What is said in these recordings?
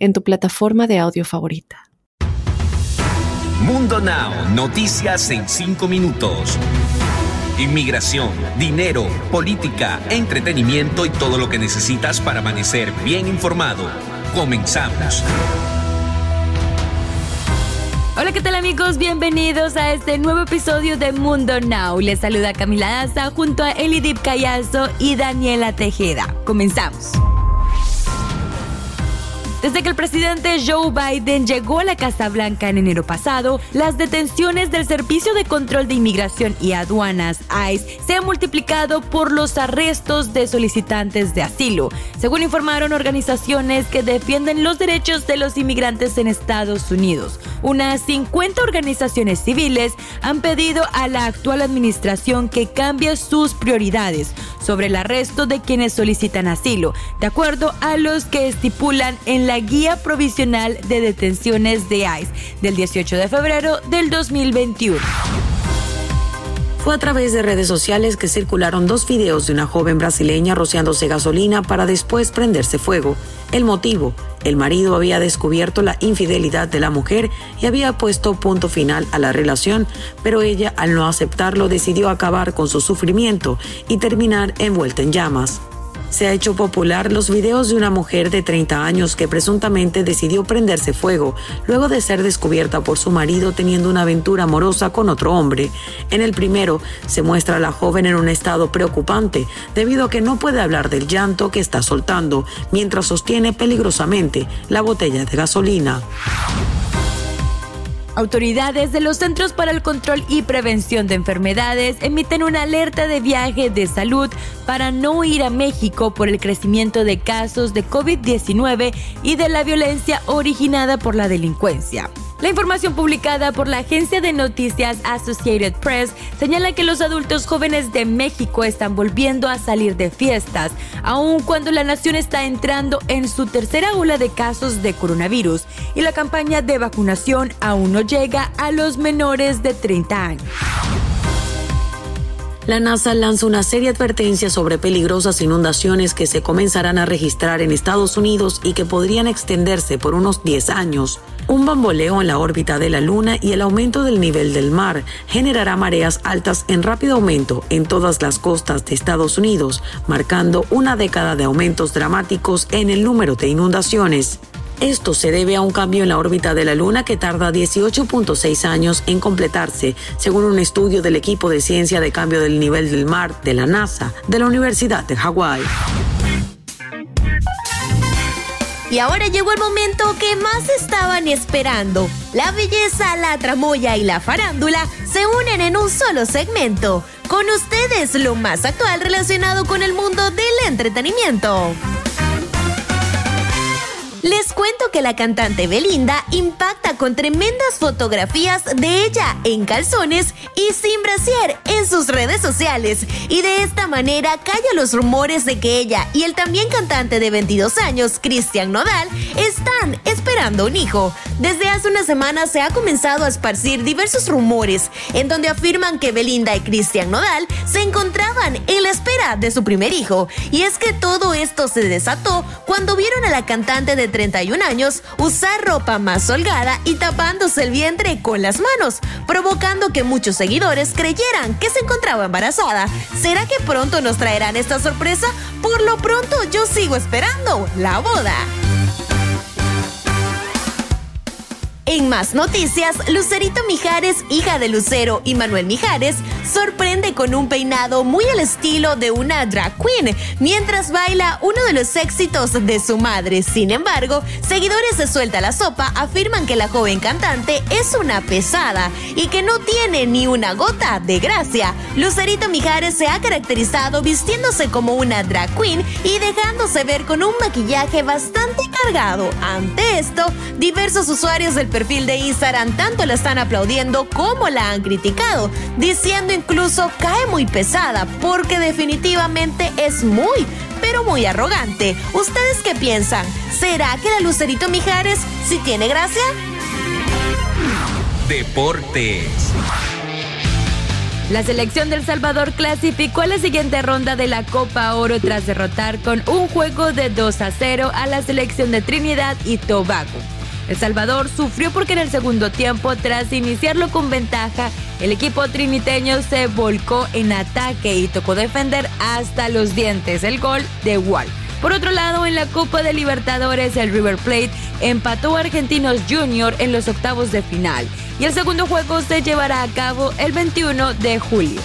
en tu plataforma de audio favorita. Mundo Now, noticias en 5 minutos. Inmigración, dinero, política, entretenimiento y todo lo que necesitas para amanecer bien informado. Comenzamos. Hola, ¿qué tal amigos? Bienvenidos a este nuevo episodio de Mundo Now. Les saluda Camila Daza junto a Elidip Callazo y Daniela Tejeda. Comenzamos. Desde que el presidente Joe Biden llegó a la Casa Blanca en enero pasado, las detenciones del Servicio de Control de Inmigración y Aduanas, ICE, se han multiplicado por los arrestos de solicitantes de asilo, según informaron organizaciones que defienden los derechos de los inmigrantes en Estados Unidos. Unas 50 organizaciones civiles han pedido a la actual administración que cambie sus prioridades sobre el arresto de quienes solicitan asilo, de acuerdo a los que estipulan en la Guía Provisional de Detenciones de ICE del 18 de febrero del 2021. Fue a través de redes sociales que circularon dos videos de una joven brasileña rociándose gasolina para después prenderse fuego. El motivo, el marido había descubierto la infidelidad de la mujer y había puesto punto final a la relación, pero ella al no aceptarlo decidió acabar con su sufrimiento y terminar envuelta en llamas se ha hecho popular los videos de una mujer de 30 años que presuntamente decidió prenderse fuego luego de ser descubierta por su marido teniendo una aventura amorosa con otro hombre. En el primero se muestra a la joven en un estado preocupante debido a que no puede hablar del llanto que está soltando mientras sostiene peligrosamente la botella de gasolina. Autoridades de los Centros para el Control y Prevención de Enfermedades emiten una alerta de viaje de salud para no ir a México por el crecimiento de casos de COVID-19 y de la violencia originada por la delincuencia. La información publicada por la agencia de noticias Associated Press señala que los adultos jóvenes de México están volviendo a salir de fiestas, aun cuando la nación está entrando en su tercera ola de casos de coronavirus y la campaña de vacunación aún no llega a los menores de 30 años la NASA lanza una serie de advertencias sobre peligrosas inundaciones que se comenzarán a registrar en Estados Unidos y que podrían extenderse por unos 10 años. Un bamboleo en la órbita de la Luna y el aumento del nivel del mar generará mareas altas en rápido aumento en todas las costas de Estados Unidos, marcando una década de aumentos dramáticos en el número de inundaciones. Esto se debe a un cambio en la órbita de la Luna que tarda 18.6 años en completarse, según un estudio del equipo de ciencia de cambio del nivel del mar de la NASA de la Universidad de Hawái. Y ahora llegó el momento que más estaban esperando. La belleza, la tramoya y la farándula se unen en un solo segmento. Con ustedes lo más actual relacionado con el mundo del entretenimiento. Les cuento que la cantante Belinda impacta con tremendas fotografías de ella en calzones y sin brasier en sus redes sociales y de esta manera calla los rumores de que ella y el también cantante de 22 años, Cristian Nodal, están esperando un hijo. Desde hace unas semanas se ha comenzado a esparcir diversos rumores en donde afirman que Belinda y Cristian Nodal se encontraban en la espera de su primer hijo y es que todo esto se desató cuando vieron a la cantante de 31 años usar ropa más holgada y tapándose el vientre con las manos, provocando que muchos seguidores creyeran que se encontraba embarazada. ¿Será que pronto nos traerán esta sorpresa? Por lo pronto yo sigo esperando la boda. En más noticias, Lucerito Mijares, hija de Lucero y Manuel Mijares, sorprende con un peinado muy al estilo de una drag queen mientras baila uno de los éxitos de su madre. Sin embargo, seguidores de Suelta la Sopa afirman que la joven cantante es una pesada y que no tiene ni una gota de gracia. Lucerito Mijares se ha caracterizado vistiéndose como una drag queen y dejándose ver con un maquillaje bastante cargado. Ante esto, diversos usuarios del perfil de Instagram tanto la están aplaudiendo como la han criticado, diciendo incluso cae muy pesada porque definitivamente es muy, pero muy arrogante. ¿Ustedes qué piensan? ¿Será que la Lucerito Mijares sí tiene gracia? Deportes. La selección del Salvador clasificó a la siguiente ronda de la Copa Oro tras derrotar con un juego de 2 a 0 a la selección de Trinidad y Tobago. El Salvador sufrió porque en el segundo tiempo, tras iniciarlo con ventaja, el equipo triniteño se volcó en ataque y tocó defender hasta los dientes el gol de Wall. Por otro lado, en la Copa de Libertadores, el River Plate empató a Argentinos Junior en los octavos de final y el segundo juego se llevará a cabo el 21 de julio.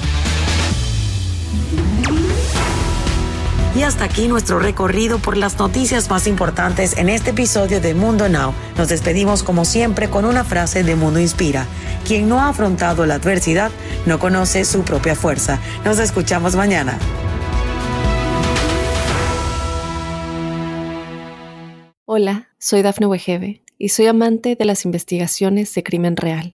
Y hasta aquí nuestro recorrido por las noticias más importantes en este episodio de Mundo Now. Nos despedimos como siempre con una frase de Mundo Inspira. Quien no ha afrontado la adversidad no conoce su propia fuerza. Nos escuchamos mañana. Hola, soy Dafne Wegebe y soy amante de las investigaciones de crimen real.